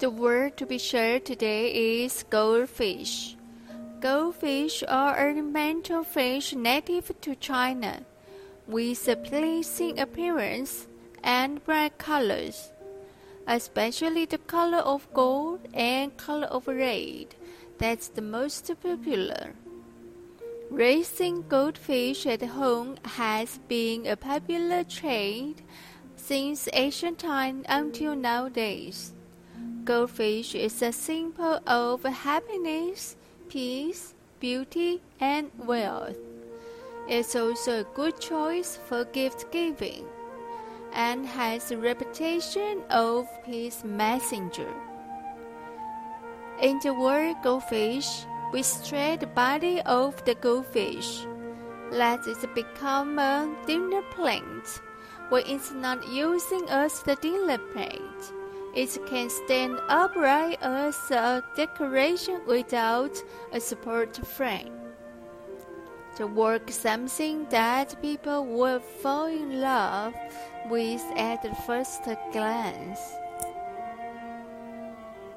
The word to be shared today is goldfish. Goldfish are ornamental fish native to China, with a pleasing appearance and bright colors, especially the color of gold and color of red. That's the most popular. Raising goldfish at home has been a popular trade since ancient times until nowadays. Goldfish is a symbol of happiness, peace, beauty, and wealth. It's also a good choice for gift giving and has a reputation of peace messenger. In the word goldfish, we stretch the body of the goldfish. Let it become a dinner plate. When it's not using as the dinner plate, it can stand upright as a decoration without a support frame. The work something that people will fall in love with at the first glance.